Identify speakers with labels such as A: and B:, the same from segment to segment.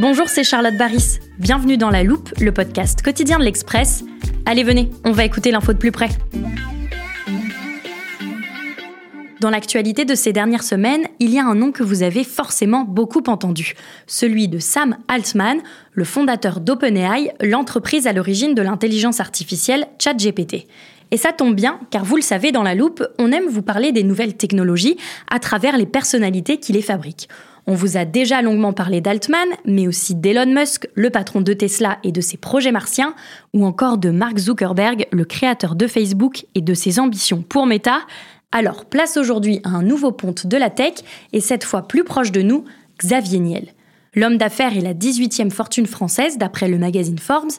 A: Bonjour, c'est Charlotte Baris. Bienvenue dans La Loupe, le podcast quotidien de l'Express. Allez, venez, on va écouter l'info de plus près. Dans l'actualité de ces dernières semaines, il y a un nom que vous avez forcément beaucoup entendu, celui de Sam Altman, le fondateur d'OpenAI, l'entreprise à l'origine de l'intelligence artificielle ChatGPT. Et ça tombe bien, car vous le savez, dans la loupe, on aime vous parler des nouvelles technologies à travers les personnalités qui les fabriquent. On vous a déjà longuement parlé d'Altman, mais aussi d'Elon Musk, le patron de Tesla et de ses projets martiens, ou encore de Mark Zuckerberg, le créateur de Facebook et de ses ambitions pour Meta. Alors, place aujourd'hui à un nouveau ponte de la tech, et cette fois plus proche de nous, Xavier Niel. L'homme d'affaires est la 18e fortune française d'après le magazine Forbes,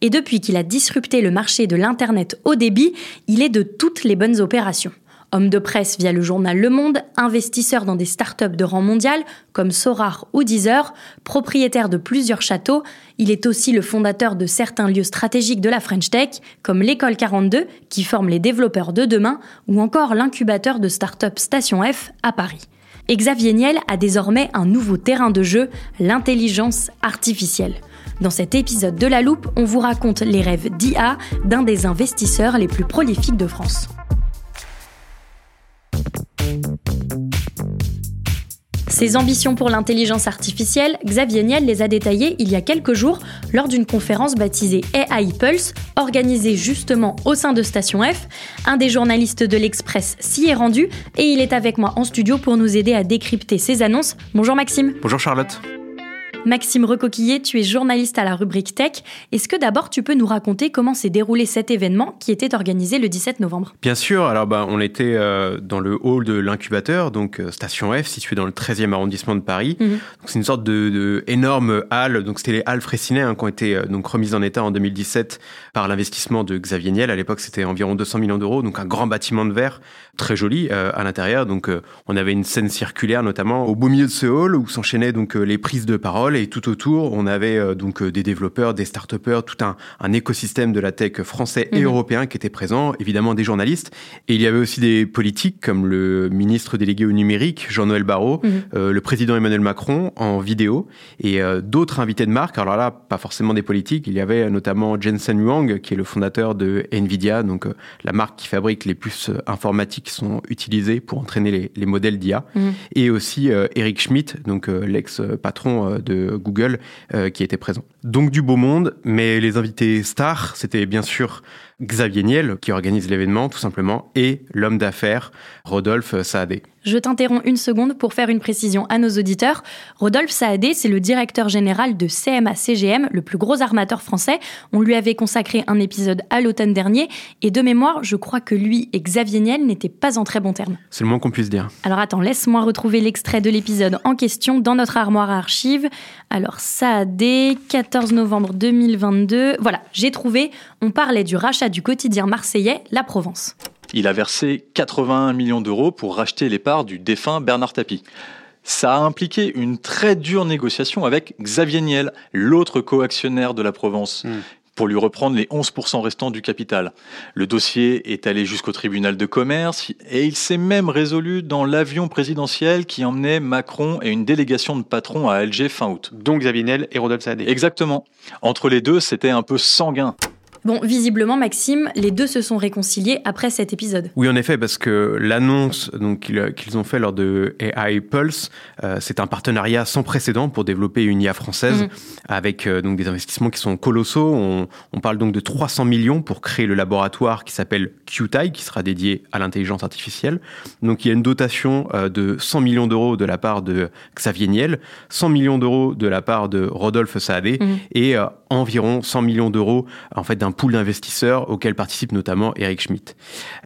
A: et depuis qu'il a disrupté le marché de l'Internet haut débit, il est de toutes les bonnes opérations. Homme de presse via le journal Le Monde, investisseur dans des startups de rang mondial comme Sorar ou Deezer, propriétaire de plusieurs châteaux, il est aussi le fondateur de certains lieux stratégiques de la French Tech, comme l'école 42 qui forme les développeurs de demain, ou encore l'incubateur de start-up Station F à Paris. Et Xavier Niel a désormais un nouveau terrain de jeu, l'intelligence artificielle. Dans cet épisode de La Loupe, on vous raconte les rêves d'IA d'un des investisseurs les plus prolifiques de France. Ses ambitions pour l'intelligence artificielle, Xavier Niel les a détaillées il y a quelques jours lors d'une conférence baptisée AI Pulse, organisée justement au sein de Station F. Un des journalistes de l'Express s'y est rendu et il est avec moi en studio pour nous aider à décrypter ces annonces. Bonjour Maxime.
B: Bonjour Charlotte.
A: Maxime Recoquillé, tu es journaliste à la rubrique Tech. Est-ce que d'abord tu peux nous raconter comment s'est déroulé cet événement qui était organisé le 17 novembre?
B: Bien sûr, alors bah, on était euh, dans le hall de l'incubateur, donc euh, Station F, situé dans le 13e arrondissement de Paris.
A: Mhm.
B: C'est une sorte de, de énorme halle, donc c'était les halles Fraissinet hein, qui ont été euh, donc remises en état en 2017 par l'investissement de Xavier Niel. À l'époque, c'était environ 200 millions d'euros, donc un grand bâtiment de verre très joli euh, à l'intérieur. Donc on avait une scène circulaire notamment au beau milieu de ce hall où s'enchaînaient donc les prises de parole et tout autour on avait euh, donc euh, des développeurs, des start-upers, tout un, un écosystème de la tech français et
A: Mhm.
B: européen qui était présent, évidemment des journalistes et il y avait aussi des politiques comme le ministre délégué au numérique Jean-Noël Barrot,
A: Mhm.
B: euh, le président Emmanuel Macron en vidéo et euh, d'autres invités de marque. Alors là, pas forcément des politiques, il y avait notamment Jensen Huang qui est le fondateur de Nvidia, donc euh, la marque qui fabrique les puces informatiques qui sont utilisées pour entraîner les, les modèles d'IA
A: Mhm.
B: et aussi Eric Schmidt, donc l'ex-patron de Google, euh, qui était présent. Donc du beau monde, mais les invités stars, c'était bien sûr Xavier Niel, qui organise l'événement tout simplement, et l'homme d'affaires Rodolphe Saadé.
A: Je t'interromps une seconde pour faire une précision à nos auditeurs. Rodolphe Saadé, c'est le directeur général de CMA CGM, le plus gros armateur français. On lui avait consacré un épisode à l'automne dernier, et de mémoire, je crois que lui et Xavier Niel n'étaient pas en très bons termes.
B: C'est le moins qu'on puisse dire.
A: Alors attends, laisse-moi retrouver l'extrait de l'épisode en question dans notre armoire à archives. Alors Saadé, 14 novembre 2022. Voilà, j'ai trouvé. On parlait du rachat du quotidien marseillais La Provence.
C: Il a versé 81 millions d'euros pour racheter les parts du défunt Bernard Tapie. Ça a impliqué une très dure négociation avec Xavier Niel, l'autre coactionnaire de la Provence,
B: Mm.
C: pour lui reprendre les 11% restants du capital. Le dossier est allé jusqu'au tribunal de commerce et il s'est même résolu dans l'avion présidentiel qui emmenait Macron et une délégation de patrons à Alger fin août.
B: Donc Xavier Niel et Rodolphe Saadé.
C: Exactement. Entre les deux, c'était un peu sanguin.
A: Bon, visiblement, Maxime, les deux se sont réconciliés après cet épisode.
B: Oui, en effet, parce que l'annonce donc qu'ils ont fait lors de AI Pulse, euh, c'est un partenariat sans précédent pour développer une IA française
A: Mhm.
B: avec euh, donc des investissements qui sont colossaux. On, on parle donc de 300 millions pour créer le laboratoire qui s'appelle QTI, qui sera dédié à l'intelligence artificielle. Donc il y a une dotation euh, de 100 millions d'euros de la part de Xavier Niel, 100 millions d'euros de la part de Rodolphe Saadé
A: Mhm.
B: et euh, environ 100 millions d'euros en fait d'un pool d'investisseurs auquel participe notamment Eric Schmidt.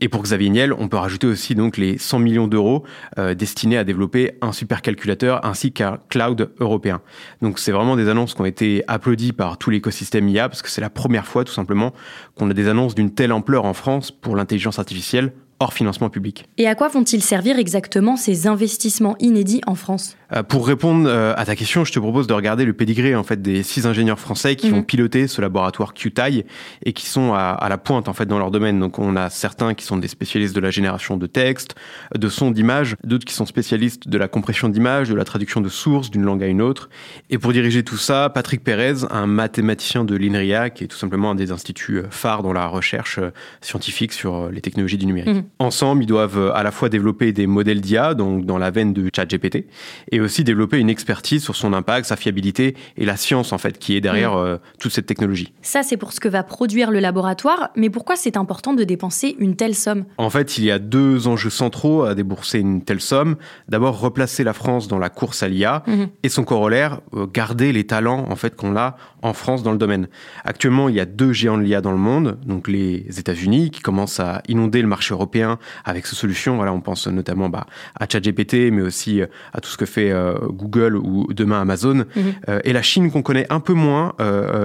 B: Et pour Xavier Niel, on peut rajouter aussi donc les 100 millions d'euros euh, destinés à développer un supercalculateur ainsi qu'un cloud européen. Donc c'est vraiment des annonces qui ont été applaudies par tout l'écosystème IA parce que c'est la première fois tout simplement qu'on a des annonces d'une telle ampleur en France pour l'intelligence artificielle hors financement public.
A: Et à quoi vont-ils servir exactement ces investissements inédits en France?
B: Euh, Pour répondre euh, à ta question, je te propose de regarder le pédigré en fait des six ingénieurs français qui mhm. ont piloté ce laboratoire QTI et qui sont à, la pointe en fait dans leur domaine. Donc on a certains qui sont des spécialistes de la génération de texte, de sons, d'images, d'autres qui sont spécialistes de la compression d'images, de la traduction de sources d'une langue à une autre. Et pour diriger tout ça, Patrick Pérez, un mathématicien de l'INRIA, qui est tout simplement un des instituts euh, phares dans la recherche scientifique sur les technologies du numérique. Mhm. Ensemble, ils doivent euh, à la fois développer des modèles d'IA, donc dans la veine de ChatGPT, et aussi développer une expertise sur son impact, sa fiabilité et la science en fait qui est derrière mm. euh, toute cette technologie.
A: Ça, c'est pour ce que va produire le laboratoire, mais pourquoi c'est important de dépenser une telle somme?
B: En fait, il y a deux enjeux centraux à débourser une telle somme. D'abord, replacer la France dans la course à l'IA, mm-hmm. et son corollaire, euh, garder les talents en fait qu'on a en France dans le domaine. Actuellement, il y a deux géants de l'IA dans le monde, donc les États-Unis qui commencent à inonder le marché européen avec ces solutions. Voilà, on pense notamment bah, à ChatGPT, mais aussi euh, à tout ce que fait euh, Google ou demain Amazon. Mhm. Euh, et la Chine qu'on connaît un peu moins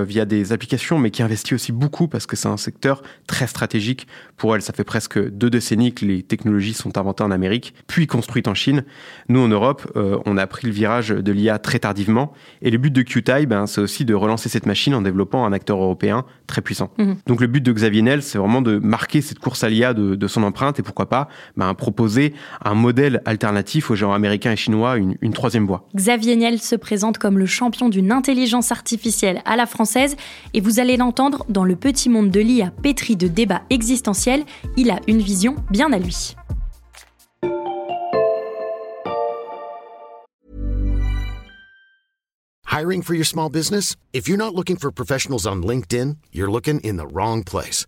B: via des applications, mais qui investit aussi beaucoup parce que c'est un secteur très stratégique pour elle. Ça fait presque deux décennies que les technologies sont inventées en Amérique, puis construites en Chine. Nous, en Europe, on a pris le virage de l'IA très tardivement. Et le but de QTI, ben, c'est aussi de relancer cette machine en développant un acteur européen très puissant. Mhm. Donc le but de Xavier Nel, c'est vraiment de marquer cette course à l'IA de, de son empreinte et pourquoi pas ben, proposer un modèle alternatif aux géants américains et chinois, une, une troisième voie.
A: Xavier Niel se présente comme le champion d'une intelligence artificielle à la française et vous allez l'entendre dans le petit monde de l'IA pétri de débats existentiels, il a une vision bien à lui.
D: Hiring for your small business? If you're not looking for professionals on LinkedIn, you're looking in the wrong place.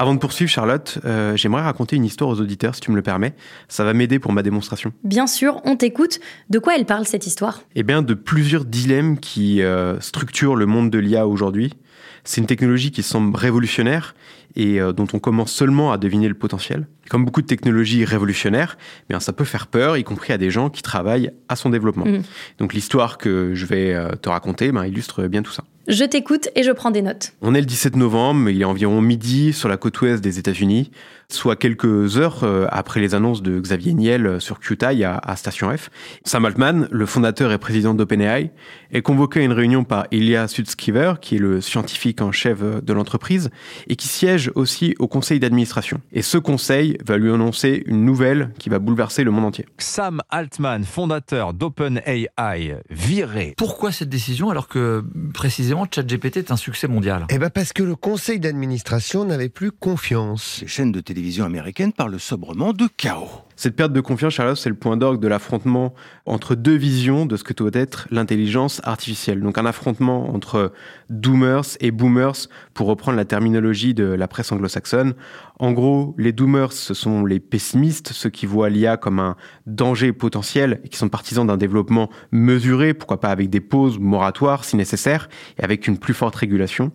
B: Avant de poursuivre, Charlotte, euh, j'aimerais raconter une histoire aux auditeurs, si tu me le permets. Ça va m'aider pour ma démonstration.
A: Bien sûr, on t'écoute. De quoi elle parle, cette histoire?
B: Eh bien, de plusieurs dilemmes qui euh, structurent le monde de l'IA aujourd'hui. C'est une technologie qui semble révolutionnaire et euh, dont on commence seulement à deviner le potentiel. Comme beaucoup de technologies révolutionnaires, eh bien ça peut faire peur, y compris à des gens qui travaillent à son développement. Mm. Donc l'histoire que je vais te raconter ben, illustre bien tout ça.
A: Je t'écoute et je prends des notes.
B: On est le 17 novembre, il est environ midi sur la côte ouest des États-Unis soit quelques heures euh, après les annonces de Xavier Niel euh, sur QTI à, Station F. Sam Altman, le fondateur et président d'OpenAI, est convoqué à une réunion par Ilya Sutskever, qui est le scientifique en chef euh, de l'entreprise, et qui siège aussi au conseil d'administration. Et ce conseil va lui annoncer une nouvelle qui va bouleverser le monde entier.
C: Sam Altman, fondateur d'OpenAI, viré.
E: Pourquoi cette décision alors que précisément ChatGPT est un succès mondial?
F: Eh bien parce que le conseil d'administration n'avait plus confiance.
G: Les chaînes de télé télévision américaine parle sobrement de chaos.
B: Cette perte de confiance, Charles, c'est le point d'orgue de l'affrontement entre deux visions de ce que doit être l'intelligence artificielle. Donc un affrontement entre doomers et boomers, pour reprendre la terminologie de la presse anglo-saxonne. En gros, les doomers, ce sont les pessimistes, ceux qui voient l'IA comme un danger potentiel et qui sont partisans d'un développement mesuré, pourquoi pas avec des pauses moratoires si nécessaire, et avec une plus forte régulation.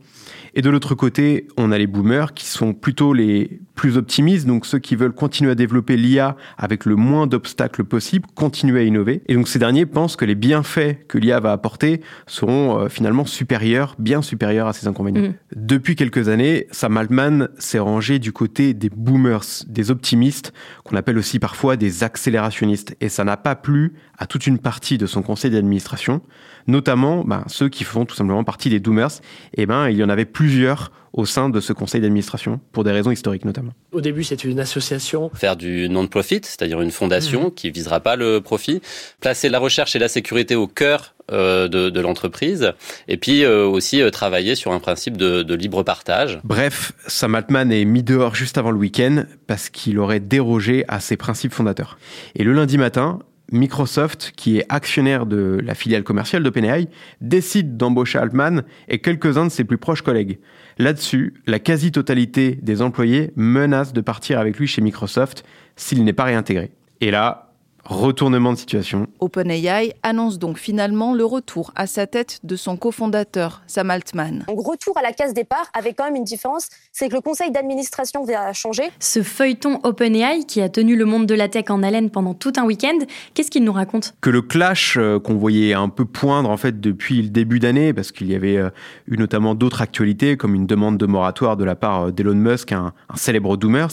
B: Et de l'autre côté, on a les boomers qui sont plutôt les plus optimistes, donc ceux qui veulent continuer à développer l'IA avec le moins d'obstacles possible, continuer à innover. Et donc ces derniers pensent que les bienfaits que l'IA va apporter seront euh, finalement supérieurs, bien supérieurs à ses inconvénients. Mm. Depuis quelques années, Sam Altman s'est rangé du côté des boomers, des optimistes, qu'on appelle aussi parfois des accélérationnistes. Et ça n'a pas plu à toute une partie de son conseil d'administration, notamment ben, ceux qui font tout simplement partie des doomers. Et ben, il y en avait plusieurs au sein de ce conseil d'administration, pour des raisons historiques notamment.
H: Au début, c'est une association.
I: Faire du non-profit, c'est-à-dire une fondation mmh. qui visera pas le profit. Placer la recherche et la sécurité au cœur euh, de, de l'entreprise, et puis euh, aussi euh, travailler sur un principe de, de, libre partage.
B: Bref, Sam Altman est mis dehors juste avant le week-end parce qu'il aurait dérogé à ses principes fondateurs. Et le lundi matin, Microsoft, qui est actionnaire de la filiale commerciale d'OpenAI, décide d'embaucher Altman et quelques-uns de ses plus proches collègues. Là-dessus, la quasi-totalité des employés menacent de partir avec lui chez Microsoft s'il n'est pas réintégré. Et là, Retournement de situation.
J: OpenAI annonce donc finalement le retour à sa tête de son cofondateur, Sam Altman.
K: Un retour à la case départ avec quand même une différence, c'est que le conseil d'administration va changer.
A: Ce feuilleton OpenAI qui a tenu le monde de la tech en haleine pendant tout un week-end, qu'est-ce qu'il nous raconte?
B: Que le clash euh, qu'on voyait un peu poindre en fait depuis le début d'année, parce qu'il y avait euh, eu notamment d'autres actualités comme une demande de moratoire de la part euh, d'Elon Musk, un, célèbre doomers,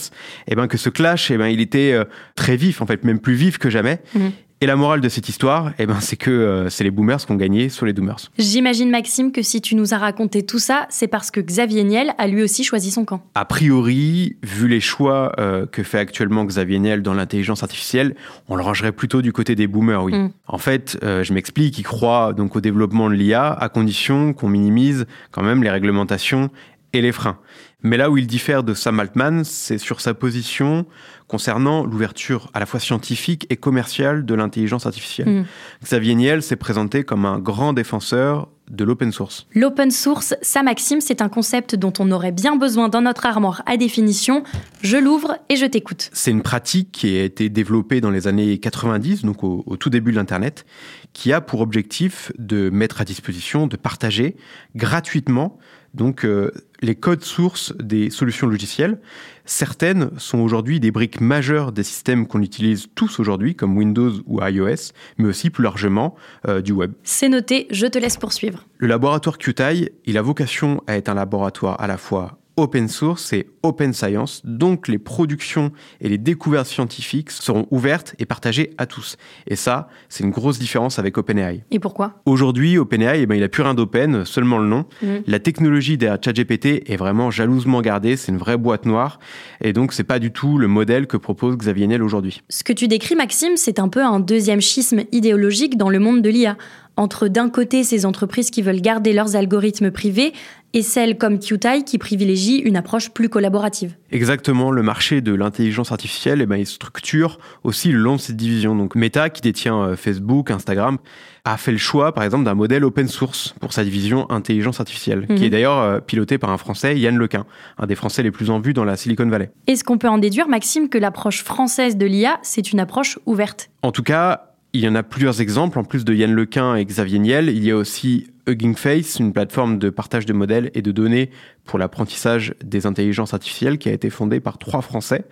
B: et eh ben que ce clash, et eh ben il était très vif en fait, même plus vif que jamais Mhm. Et la morale de cette histoire, eh ben, c'est que euh, c'est les boomers qui ont gagné sur les doomers.
A: J'imagine, Maxime, que si tu nous as raconté tout ça, c'est parce que Xavier Niel a lui aussi choisi son camp.
B: A priori, vu les choix euh, que fait actuellement Xavier Niel dans l'intelligence artificielle, on le rangerait plutôt du côté des boomers, oui. Mm. En fait, euh, je m'explique, il croit donc au développement de l'IA à condition qu'on minimise quand même les réglementations et les freins. Mais là où il diffère de Sam Altman, c'est sur sa position concernant l'ouverture à la fois scientifique et commerciale de l'intelligence artificielle. Mm. Xavier Niel s'est présenté comme un grand défenseur de l'open source.
A: L'open source, ça Maxime, c'est un concept dont on aurait bien besoin dans notre armoire à définition. Je l'ouvre et je t'écoute.
B: C'est une pratique qui a été développée dans les années 90, donc au, au tout début de l'Internet, qui a pour objectif de mettre à disposition, de partager gratuitement donc euh, les codes sources des solutions logicielles. Certaines sont aujourd'hui des briques majeures des systèmes qu'on utilise tous aujourd'hui, comme Windows ou iOS, mais aussi plus largement euh, du web.
A: C'est noté, je te laisse poursuivre.
B: Le laboratoire QTI, il a vocation à être un laboratoire à la fois open source et open science, donc les productions et les découvertes scientifiques seront ouvertes et partagées à tous. Et ça, c'est une grosse différence avec OpenAI.
A: Et pourquoi?
B: Aujourd'hui, OpenAI, eh ben, il a plus rien d'open, seulement le nom. Mmh. La technologie derrière ChatGPT est vraiment jalousement gardée, c'est une vraie boîte noire, et donc c'est pas du tout le modèle que propose Xavier Niel aujourd'hui.
A: Ce que tu décris, Maxime, c'est un peu un deuxième schisme idéologique dans le monde de l'IA entre d'un côté ces entreprises qui veulent garder leurs algorithmes privés et celles comme QTI qui privilégient une approche plus collaborative.
B: Exactement, le marché de l'intelligence artificielle, eh ben, il structure aussi le long de cette division. Donc Meta, qui détient euh, Facebook, Instagram, a fait le choix, par exemple, d'un modèle open source pour sa division intelligence artificielle, qui mhm. est d'ailleurs euh, piloté par un Français, Yann Lequin, un des Français les plus en vue dans la Silicon Valley.
A: Est-ce qu'on peut en déduire, Maxime, que l'approche française de l'IA, c'est une approche ouverte
B: En tout cas, il y en a plusieurs exemples. En plus de Yann Lequin et Xavier Niel, il y a aussi Hugging Face, une plateforme de partage de modèles et de données pour l'apprentissage des intelligences artificielles qui a été fondée par trois Français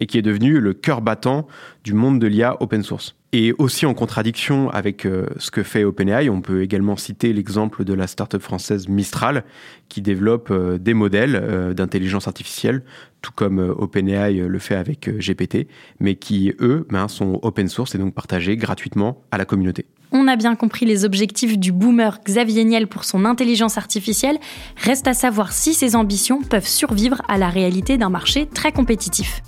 B: et qui est devenue le cœur battant du monde de l'IA open source. Et aussi en contradiction avec euh, ce que fait OpenAI, on peut également citer l'exemple de la start-up française Mistral qui développe euh, des modèles euh, d'intelligence artificielle, tout comme OpenAI le fait avec GPT, mais qui, eux, ben, sont open source et donc partagés gratuitement à la communauté.
A: On a bien compris les objectifs du boomer Xavier Niel pour son intelligence artificielle. Reste à savoir si ses ambitions peuvent survivre à la réalité d'un marché très compétitif.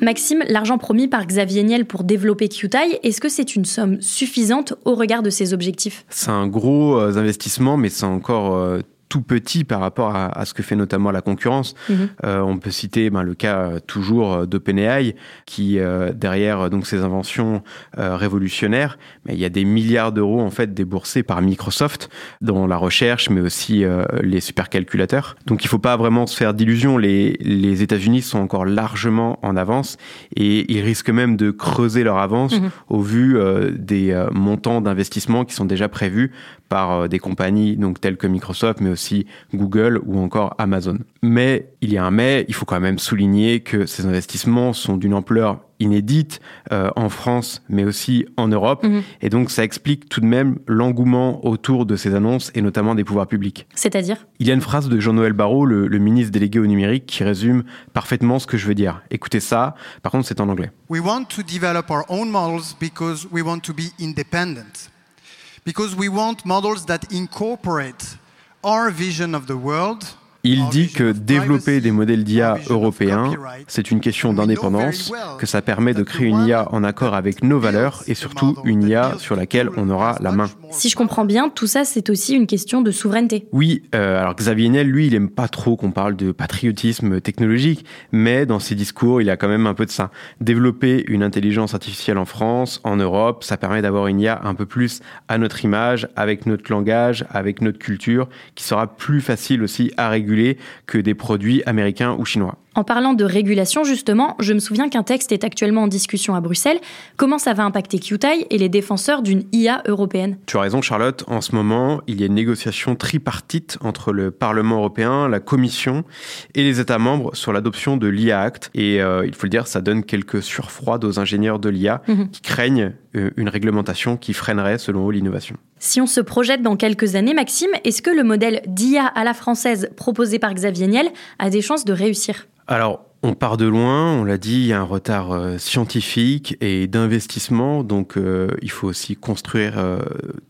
A: Maxime, l'argent promis par Xavier Niel pour développer QTI, est-ce que c'est une somme suffisante au regard de ses objectifs?
B: C'est un gros euh, investissement, mais c'est encore euh, tout petit par rapport à, ce que fait notamment la concurrence. Mhm. Euh, on peut citer ben, le cas euh, toujours euh, d'OpenAI, qui derrière donc ces inventions révolutionnaires, mais il y a des milliards d'euros en fait déboursés par Microsoft dans la recherche, mais aussi les supercalculateurs. Donc il faut pas vraiment se faire d'illusions. Les, les États-Unis sont encore largement en avance et ils risquent même de creuser leur avance mhm. au vu des montants d'investissement qui sont déjà prévus par euh, des compagnies donc telles que Microsoft, mais aussi Google ou encore Amazon. Mais il y a un mais, il faut quand même souligner que ces investissements sont d'une ampleur inédite euh, en France, mais aussi en Europe. Mhm. Et donc, ça explique tout de même l'engouement autour de ces annonces et notamment des pouvoirs publics.
A: C'est-à-dire?
B: Il y a une phrase de Jean-Noël Barrot, le, le, ministre délégué au numérique, qui résume parfaitement ce que je veux dire. Écoutez ça, par contre, c'est en anglais.
L: We want to develop our own models because we want to be independent. Because we want models that incorporate our vision of the world
B: il dit que développer des modèles d'IA européens, c'est une question d'indépendance, que ça permet de créer une IA en accord avec nos valeurs et surtout une IA sur laquelle on aura la main.
A: Si je comprends bien, tout ça, c'est aussi une question de souveraineté.
B: Oui, euh, alors Xavier Niel, lui, il aime pas trop qu'on parle de patriotisme technologique, mais dans ses discours, il y a quand même un peu de ça. Développer une intelligence artificielle en France, en Europe, ça permet d'avoir une IA un peu plus à notre image, avec notre langage, avec notre culture, qui sera plus facile aussi à que des produits américains ou chinois.
A: En parlant de régulation, justement, je me souviens qu'un texte est actuellement en discussion à Bruxelles. Comment ça va impacter QTI et les défenseurs d'une IA européenne?
B: Tu as raison, Charlotte. En ce moment, il y a une négociation tripartite entre le Parlement européen, la Commission et les États membres sur l'adoption de l'IA Act. Et euh, il faut le dire, ça donne quelques surfroides aux ingénieurs de l'IA mhm. qui craignent euh, une réglementation qui freinerait, selon eux, l'innovation.
A: Si on se projette dans quelques années, Maxime, est-ce que le modèle d'IA à la française proposé par Xavier Niel a des chances de réussir?
B: Alors, on part de loin, on l'a dit, il y a un retard euh, scientifique et d'investissement, donc euh, il faut aussi construire euh,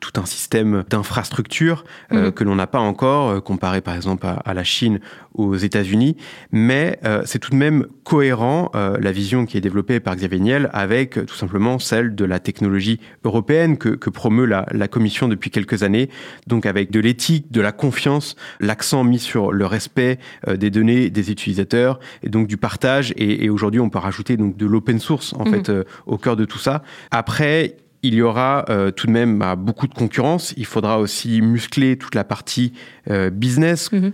B: tout un système d'infrastructure mhm. que l'on n'a pas encore, comparé par exemple à, la Chine aux États-Unis, mais c'est tout de même cohérent la vision qui est développée par Xavier Niel avec tout simplement celle de la technologie européenne que, que promeut la, la, Commission depuis quelques années, donc avec de l'éthique, de la confiance, l'accent mis sur le respect des données des utilisateurs et donc du partage et, aujourd'hui on peut rajouter donc de l'open source en mhm. fait euh, au cœur de tout ça. Après, il y aura euh, tout de même bah, beaucoup de concurrence. Il faudra aussi muscler toute la partie euh, business. Mm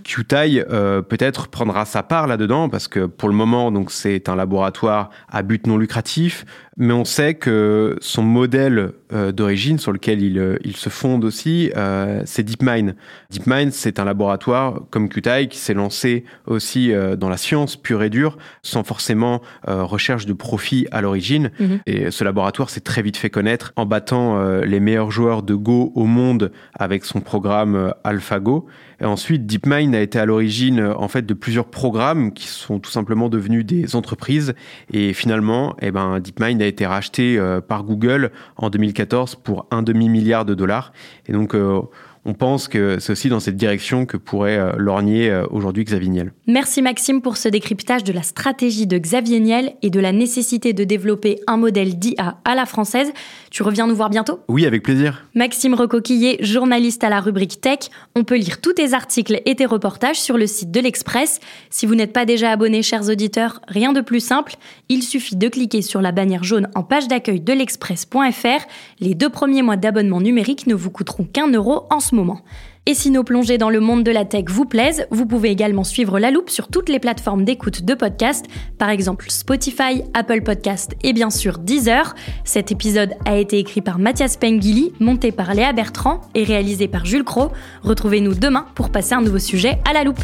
B: peut-être prendra sa part là-dedans parce que pour le moment, donc c'est un laboratoire à but non lucratif mais on sait que son modèle euh, d'origine sur lequel il, euh, il, se fonde aussi, euh, c'est DeepMind. DeepMind, c'est un laboratoire comme Qtai qui s'est lancé aussi dans la science pure et dure, sans forcément recherche de profit à l'origine. Mhm. Et ce laboratoire s'est très vite fait connaître en battant les meilleurs joueurs de Go au monde avec son programme AlphaGo. Ensuite, DeepMind a été à l'origine en fait de plusieurs programmes qui sont tout simplement devenus des entreprises. Et finalement, eh ben, DeepMind a été racheté euh, par Google en 2014 pour un demi-milliard de dollars. Et donc, euh, on pense que c'est aussi dans cette direction que pourrait euh, lorgner euh, aujourd'hui Xavier Niel.
A: Merci Maxime pour ce décryptage de la stratégie de Xavier Niel et de la nécessité de développer un modèle d'IA à la française. Tu reviens nous voir bientôt?
B: Oui, avec plaisir.
A: Maxime Recoquillé, journaliste à la rubrique Tech. On peut lire tous tes articles et tes reportages sur le site de l'Express. Si vous n'êtes pas déjà abonné, chers auditeurs, rien de plus simple. Il suffit de cliquer sur la bannière jaune en page d'accueil de l'express.fr. Les deux premiers mois d'abonnement numérique ne vous coûteront qu'un euro en ce moment. Et si nos plongées dans le monde de la tech vous plaisent, vous pouvez également suivre La Loupe sur toutes les plateformes d'écoute de podcasts, par exemple Spotify, Apple Podcast et bien sûr Deezer. Cet épisode a été écrit par Mathias Pengili, monté par Léa Bertrand et réalisé par Jules Cro. Retrouvez-nous demain pour passer un nouveau sujet à La Loupe.